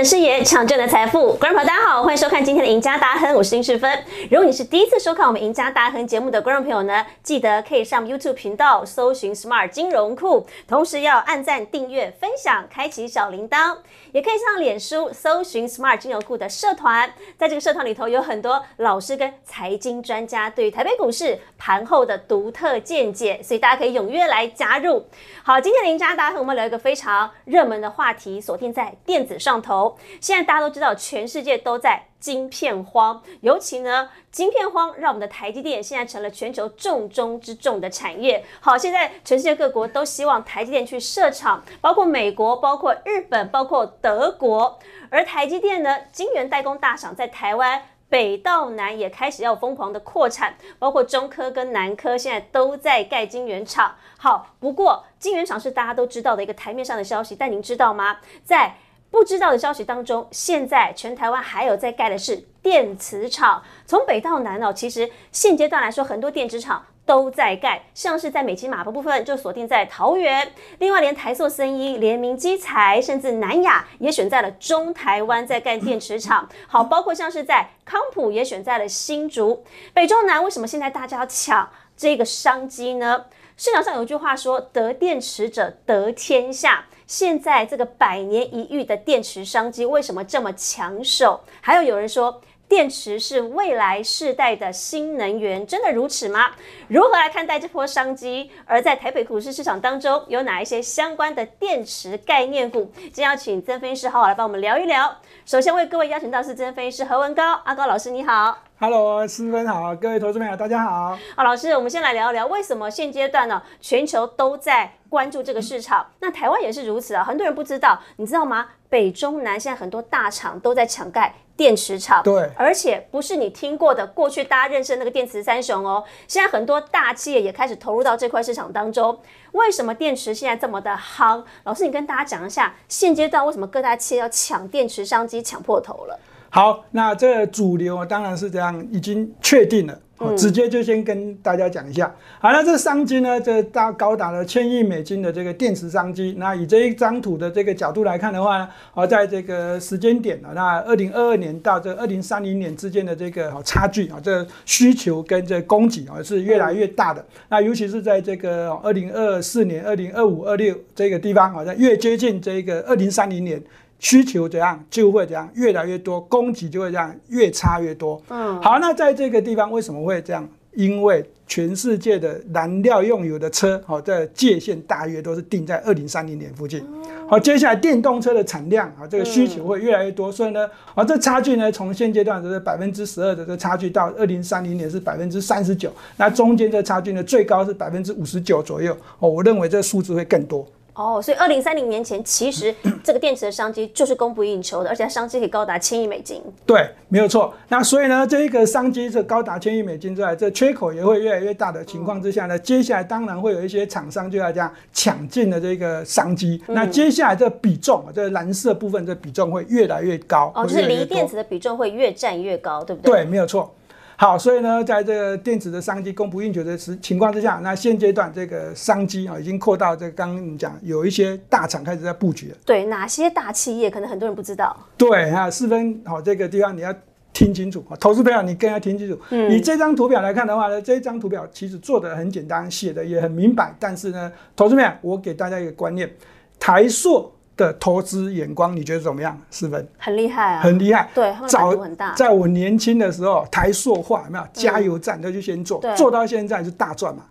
的视野，抢赚的财富。观众朋友，大家好，欢迎收看今天的赢家大亨，我是丁世芬。如果你是第一次收看我们赢家大亨节目的观众朋友呢，记得可以上 YouTube 频道搜寻 Smart 金融库，同时要按赞、订阅、分享，开启小铃铛。也可以上脸书搜寻 Smart 金融库的社团，在这个社团里头有很多老师跟财经专家对于台北股市盘后的独特见解，所以大家可以踊跃来加入。好，今天的赢家大亨，我们聊一个非常热门的话题，锁定在电子上头。现在大家都知道，全世界都在晶片荒，尤其呢，晶片荒让我们的台积电现在成了全球重中之重的产业。好，现在全世界各国都希望台积电去设厂，包括美国、包括日本、包括德国。而台积电呢，晶圆代工大厂在台湾。北到南也开始要疯狂的扩产，包括中科跟南科现在都在盖晶圆厂。好，不过晶圆厂是大家都知道的一个台面上的消息，但您知道吗？在不知道的消息当中，现在全台湾还有在盖的是电磁厂。从北到南哦，其实现阶段来说，很多电池厂。都在盖，像是在美琪马的部分就锁定在桃园，另外连台塑、森一、联名基材，甚至南亚也选在了中台湾在盖电池厂。好，包括像是在康普也选在了新竹，北中南为什么现在大家要抢这个商机呢？市场上有句话说：“得电池者得天下。”现在这个百年一遇的电池商机为什么这么抢手？还有有人说。电池是未来世代的新能源，真的如此吗？如何来看待这波商机？而在台北股市市场当中，有哪一些相关的电池概念股？今天要请曾分析师好好来帮我们聊一聊。首先为各位邀请到是曾分析师何文高，阿高老师你好，Hello，思芬好，各位投资朋友大家好。好，老师，我们先来聊一聊为什么现阶段呢，全球都在关注这个市场，那台湾也是如此啊。很多人不知道，你知道吗？北中南现在很多大厂都在抢盖。电池厂对，而且不是你听过的过去大家认识那个电池三雄哦。现在很多大企业也开始投入到这块市场当中。为什么电池现在这么的夯？老师，你跟大家讲一下，现阶段为什么各大企业要抢电池商机抢破头了？好，那这主流当然是这样，已经确定了。直接就先跟大家讲一下，好那，这商机呢，这大高达了千亿美金的这个电池商机。那以这一张图的这个角度来看的话呢，好，在这个时间点啊，那二零二二年到这二零三零年之间的这个差距啊，这需求跟这供给啊是越来越大的。那尤其是在这个二零二四年、二零二五、二六这个地方，好像越接近这个二零三零年。需求怎样就会怎样越来越多，供给就会这样越差越多。嗯，好，那在这个地方为什么会这样？因为全世界的燃料用油的车，好，这界限大约都是定在二零三零年附近。好，接下来电动车的产量啊，这个需求会越来越多，所以呢，啊，这差距呢，从现阶段的百分之十二的这差距，到二零三零年是百分之三十九，那中间这差距呢，最高是百分之五十九左右。哦，我认为这个数字会更多。哦，所以二零三零年前，其实 这个电池的商机就是供不应求的，而且它商机可以高达千亿美金。对，没有错。那所以呢，这一个商机是高达千亿美金之外，这缺口也会越来越大的情况之下呢，接下来当然会有一些厂商就要这样抢进的这个商机。那接下来这比重，这蓝色部分这比重会越来越高。哦，就是锂电池的比重会越占越高，对不对？对，没有错。好，所以呢，在这个电子的商机供不应求的时情况之下，那现阶段这个商机啊，已经扩到这刚刚讲有一些大厂开始在布局了。对，哪些大企业可能很多人不知道。对啊，四分好这个地方你要听清楚啊，投资朋友你更要听清楚。嗯。以这张图表来看的话呢，这张图表其实做的很简单，写的也很明白，但是呢，投资朋友，我给大家一个观念，台塑。的投资眼光，你觉得怎么样？四分，很厉害啊，很厉害。对，早很大。在我年轻的时候，台塑化有没有加油站，他就先做，做到现在就大赚嘛。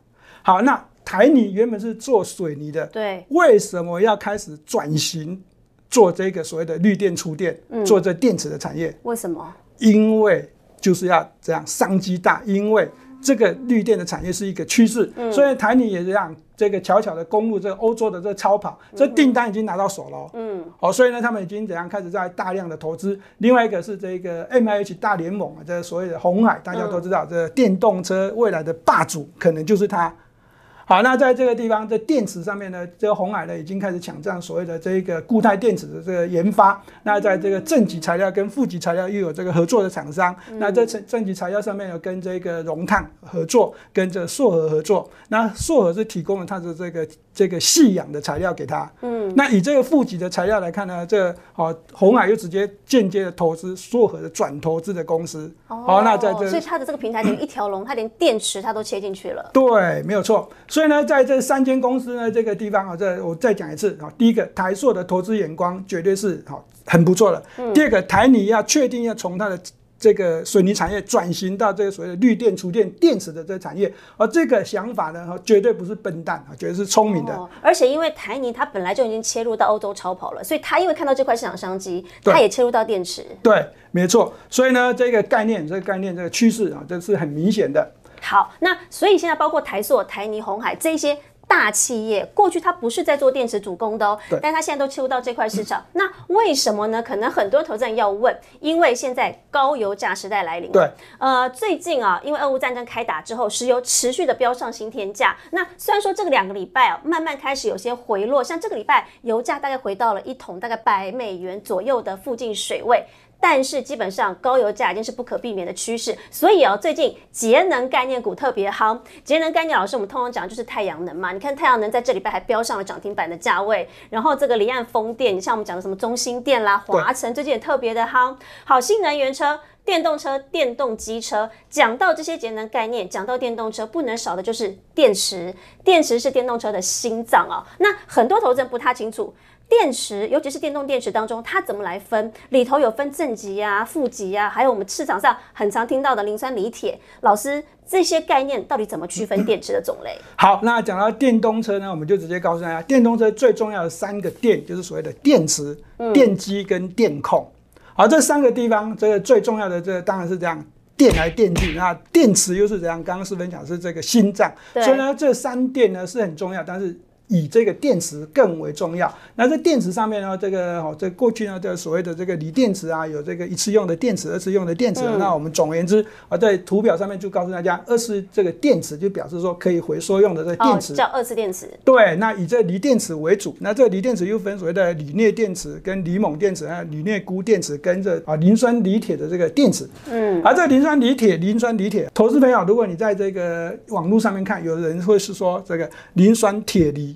好，那台泥原本是做水泥的，对，为什么要开始转型做这个所谓的绿电出电，做这电池的产业？为什么？因为就是要这样商机大，因为。这个绿电的产业是一个趋势，所以台泥也这样，这个巧巧的公路这个欧洲的这个超跑，这订单已经拿到手了。嗯，哦，所以呢，他们已经怎样开始在大量的投资。另外一个是这个 M I H 大联盟啊，这所谓的红海，大家都知道，这电动车未来的霸主可能就是它。好，那在这个地方，在电池上面呢，这个红海呢已经开始抢占所谓的这个固态电池的这个研发。那在这个正极材料跟负极材料又有这个合作的厂商。那在正正极材料上面有跟这个融碳合作，跟这硕和合作。那硕和是提供了它的这个这个细氧的材料给他。嗯。那以这个负极的材料来看呢，这哦红海又直接间接的投资硕和的转投资的公司。哦。那在这，所以它的这个平台等于一条龙，它连电池它都切进去了。对，没有错。所以呢，在这三间公司呢，这个地方啊，这我再讲一次啊。第一个，台硕的投资眼光绝对是好很不错的。第二个，台泥要确定要从它的这个水泥产业转型到这个所谓的绿电、储电、电池的这个产业，而这个想法呢，绝对不是笨蛋啊，绝对是聪明的。而且因为台泥它本来就已经切入到欧洲超跑了，所以它因为看到这块市场商机，它也切入到电池。对，没错。所以呢，这个概念、这个概念、这个趋势啊，这是很明显的。好，那所以现在包括台塑、台泥、红海这些大企业，过去它不是在做电池主攻的哦，但它现在都切入到这块市场。那为什么呢？可能很多投资人要问，因为现在高油价时代来临。对，呃，最近啊，因为俄乌战争开打之后，石油持续的飙上新天价。那虽然说这个两个礼拜啊，慢慢开始有些回落，像这个礼拜油价大概回到了一桶大概百美元左右的附近水位。但是基本上高油价已经是不可避免的趋势，所以哦，最近节能概念股特别夯。节能概念老师，我们通常讲就是太阳能嘛。你看太阳能在这礼拜还标上了涨停板的价位，然后这个离岸风电，你像我们讲的什么中心电啦、华晨，最近也特别的夯。好，新能源车、电动车、电动机车，讲到这些节能概念，讲到电动车，不能少的就是电池。电池是电动车的心脏啊。那很多投资人不太清楚。电池，尤其是电动电池当中，它怎么来分？里头有分正极啊、负极啊，还有我们市场上很常听到的磷酸锂铁。老师，这些概念到底怎么区分电池的种类？好，那讲到电动车呢，我们就直接告诉大家，电动车最重要的三个电就是所谓的电池、电机跟电控。好，这三个地方，这个最重要的，这当然是这样，电来电去，那电池又是怎样？刚刚是分享是这个心脏，所以呢，这三电呢是很重要，但是。以这个电池更为重要。那在电池上面呢，这个哦，在过去呢，这所谓的这个锂电池啊，有这个一次用的电池、二次用的电池。那我们总而言之啊，在图表上面就告诉大家，二次这个电池就表示说可以回收用的这个电池，叫二次电池。对，那以这锂电池为主。那这锂电池又分所谓的锂镍电池、跟锂锰电池、还有锂镍钴电池，跟这啊磷酸锂铁的这个电池。嗯，而这磷酸锂铁、磷酸锂铁，投资朋友，如果你在这个网络上面看，有人会是说这个磷酸铁锂。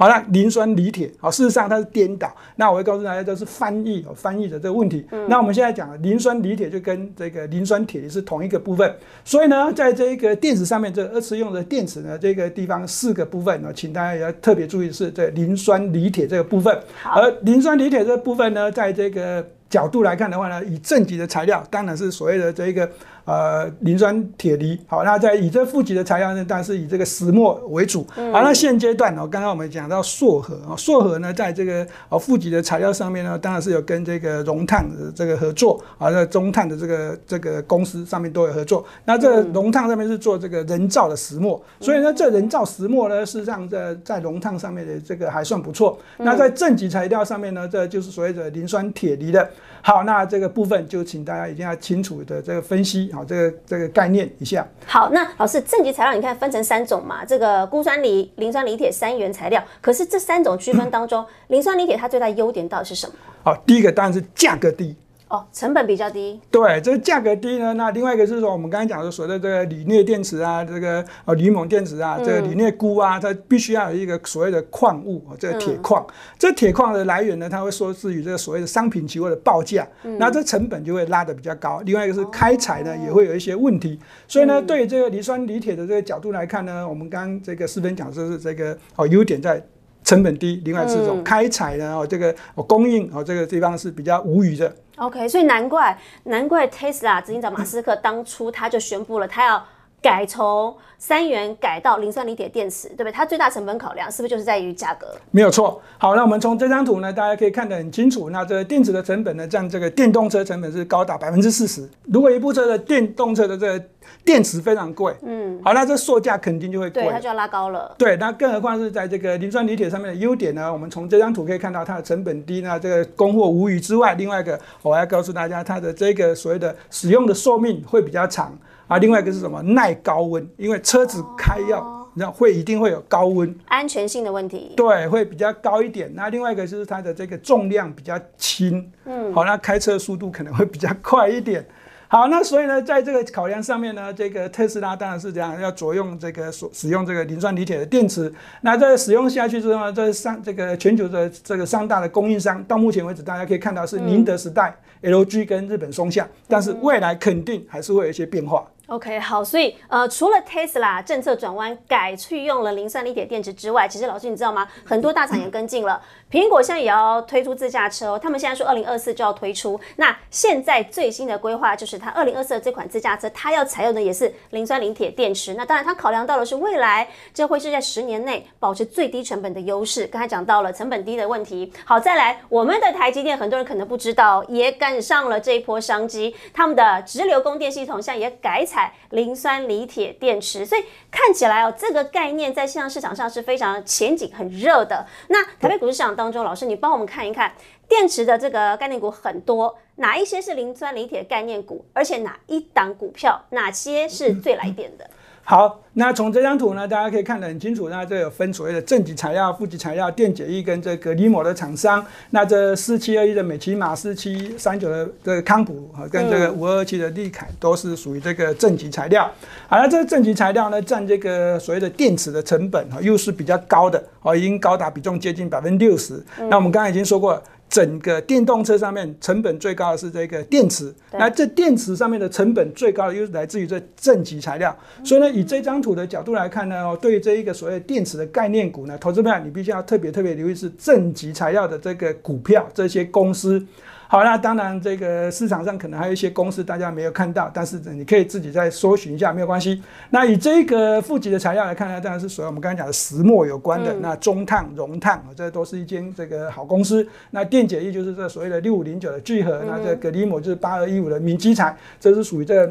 好了，磷酸锂铁，好，事实上它是颠倒。那我会告诉大家，这是翻译哦，翻译的这个问题。那我们现在讲磷酸锂铁就跟这个磷酸铁是同一个部分，所以呢，在这一个电池上面，这二次用的电池呢，这个地方四个部分呢，请大家要特别注意是这磷酸锂铁这个部分。而磷酸锂铁这个部分呢，在这个角度来看的话呢，以正极的材料，当然是所谓的这一个。呃，磷酸铁锂，好，那在以这负极的材料呢，但是以这个石墨为主。好，那现阶段哦，刚刚我们讲到硕和啊，硕和呢，在这个呃负极的材料上面呢，当然是有跟这个融碳的这个合作啊，在中碳的这个这个公司上面都有合作。那这融碳上面是做这个人造的石墨，所以呢，这人造石墨呢，事实上在在融碳上面的这个还算不错。那在正极材料上面呢，这就是所谓的磷酸铁锂的。好，那这个部分就请大家一定要清楚的这个分析好这个这个概念一下。好，那老师正极材料你看分成三种嘛，这个钴酸锂、磷酸锂铁三元材料。可是这三种区分当中，磷酸锂铁它最大优点到底是什么？好，第一个当然是价格低。哦，成本比较低。对，这个价格低呢。那另外一个是说，我们刚才讲的所谓的这个锂镍电池啊，这个呃锂锰电池啊，这个锂镍钴啊，它必须要有一个所谓的矿物啊，这个铁矿。这铁矿的来源呢，它会说是与这个所谓的商品期货的报价，那这成本就会拉得比较高。另外一个是开采呢，也会有一些问题。所以呢，对这个磷酸锂铁的这个角度来看呢，我们刚刚这个四分讲说是这个哦优点在。成本低，另外是种开采呢，哦，这个哦供应哦这个地方是比较无语的。OK，所以难怪难怪 Tesla 执行长马斯克当初他就宣布了，他要改从三元改到磷酸锂铁电池，对不对？它最大成本考量是不是就是在于价格？没有错。好，那我们从这张图呢，大家可以看得很清楚。那这电池的成本呢，占这个电动车成本是高达百分之四十。如果一部车的电动车的这个电池非常贵，嗯，好，那这售价肯定就会贵，对，它就要拉高了。对，那更何况是在这个磷酸锂铁上面的优点呢？我们从这张图可以看到它的成本低，那这个供货无虞之外，另外一个我要告诉大家，它的这个所谓的使用的寿命会比较长啊。另外一个是什么？耐高温，因为车子开要那会一定会有高温，安全性的问题。对，会比较高一点。那另外一个就是它的这个重量比较轻，嗯，好，那开车速度可能会比较快一点。好，那所以呢，在这个考量上面呢，这个特斯拉当然是这样，要着用这个所使用这个磷酸锂铁的电池。那在使用下去之后呢，这三这个全球的这个三大的供应商，到目前为止大家可以看到是宁德时代、LG 跟日本松下，但是未来肯定还是会有一些变化。OK，好，所以呃，除了 Tesla 政策转弯改去用了磷酸锂铁电池之外，其实老师你知道吗？很多大厂也跟进了。苹果现在也要推出自驾车，他们现在说二零二四就要推出。那现在最新的规划就是它二零二四的这款自驾车，它要采用的也是磷酸锂铁电池。那当然，它考量到的是未来这会是在十年内保持最低成本的优势。刚才讲到了成本低的问题。好，再来我们的台积电，很多人可能不知道，也赶上了这一波商机，他们的直流供电系统现在也改采。磷酸锂铁电池，所以看起来哦，这个概念在现在市场上是非常前景很热的。那台北股市市场当中，老师你帮我们看一看，电池的这个概念股很多，哪一些是磷酸锂铁概念股，而且哪一档股票，哪些是最来电的？好，那从这张图呢，大家可以看得很清楚。那这有分所谓的正极材料、负极材料、电解液跟这个离膜的厂商。那这四七二一的美奇马、四七三九的这个康普和跟这个五二七的利凯都是属于这个正极材料。好了，这个正极材料呢，占这个所谓的电池的成本哈，又是比较高的哦，已经高达比重接近百分之六十。那我们刚才已经说过。整个电动车上面成本最高的是这个电池，那这电池上面的成本最高的又是来自于这正极材料，所以呢，以这张图的角度来看呢，哦，对于这一个所谓电池的概念股呢，投资票你必须要特别特别留意是正极材料的这个股票这些公司。好，那当然，这个市场上可能还有一些公司大家没有看到，但是你可以自己再搜寻一下，没有关系。那以这个负极的材料来看呢，当然是属于我们刚才讲的石墨有关的。那中碳、熔碳，这都是一间这个好公司。那电解液就是这所谓的六五零九的聚合，那这个锂膜就是八二一五的明基材，这是属于这。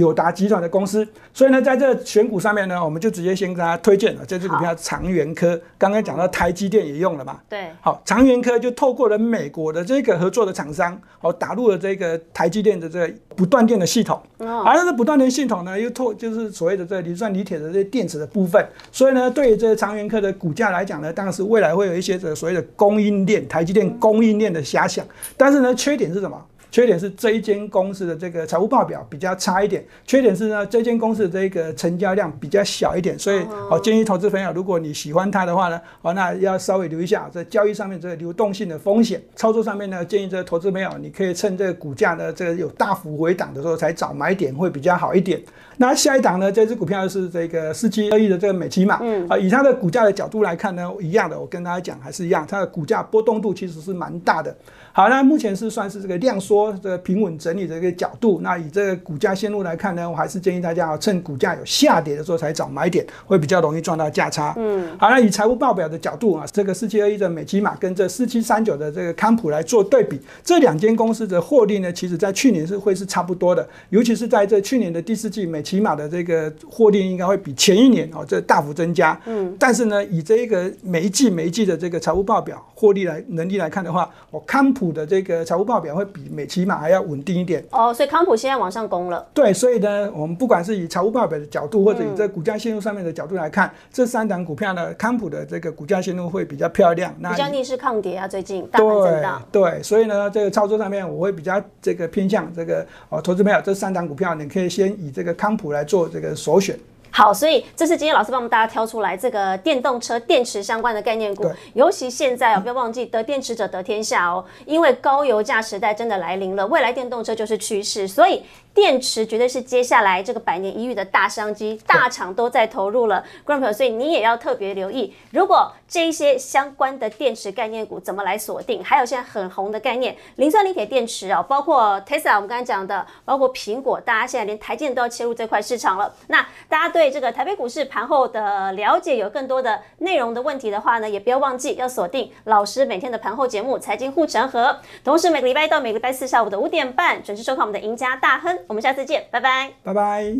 友达集团的公司，所以呢，在这选股上面呢，我们就直接先跟大家推荐了这支股票长源科。刚刚讲到台积电也用了嘛？对。好，长源科就透过了美国的这个合作的厂商，哦打入了这个台积电的这个不断电的系统。哦。而这个不断电系统呢，又透就是所谓的这磷酸锂铁的这些电池的部分。所以呢，对于这长源科的股价来讲呢，当然是未来会有一些这所谓的供应链，台积电供应链的遐想。但是呢，缺点是什么？缺点是这一间公司的这个财务报表比较差一点。缺点是呢，这间公司的这个成交量比较小一点，所以我建议投资朋友，如果你喜欢它的话呢，哦，那要稍微留一下在交易上面这个流动性的风险。操作上面呢，建议这个投资朋友，你可以趁这个股价呢这个有大幅回档的时候才找买点会比较好一点。那下一档呢，这只股票是这个四七二亿的这个美琪玛，啊，以它的股价的角度来看呢，一样的，我跟大家讲还是一样，它的股价波动度其实是蛮大的。好，那目前是算是这个量缩、这个平稳整理的一个角度。那以这个股价线路来看呢，我还是建议大家啊趁股价有下跌的时候才找买点，会比较容易赚到价差。嗯，好，那以财务报表的角度啊，这个四七二一的美基玛跟这四七三九的这个康普来做对比，这两间公司的获利呢，其实在去年是会是差不多的，尤其是在这去年的第四季，美奇玛的这个获利应该会比前一年哦这大幅增加。嗯，但是呢，以这一个每一季每一季的这个财务报表获利来能力来看的话，我康普的这个财务报表会比美奇玛还要稳定一点哦，所以康普现在往上攻了。对，所以呢，我们不管是以财务报表的角度，或者以这股价线路上面的角度来看，这三档股票呢，康普的这个股价线路会比较漂亮，比较逆势抗跌啊，最近大盘震荡。对，所以呢，这个操作上面我会比较这个偏向这个哦，投资朋友这三档股票，你可以先以这个康普来做这个首选。好，所以这是今天老师帮我们大家挑出来这个电动车电池相关的概念股，尤其现在哦，不要忘记得电池者得天下哦，因为高油价时代真的来临了，未来电动车就是趋势，所以。电池绝对是接下来这个百年一遇的大商机，大厂都在投入了，观众朋友，所以你也要特别留意。如果这一些相关的电池概念股怎么来锁定？还有现在很红的概念，磷酸锂铁电池啊，包括 Tesla，我们刚才讲的，包括苹果，大家现在连台积电都要切入这块市场了。那大家对这个台北股市盘后的了解有更多的内容的问题的话呢，也不要忘记要锁定老师每天的盘后节目《财经护城河》，同时每个礼拜一到每个礼拜四下午的五点半准时收看我们的赢家大亨。我们下次见拜拜。拜拜。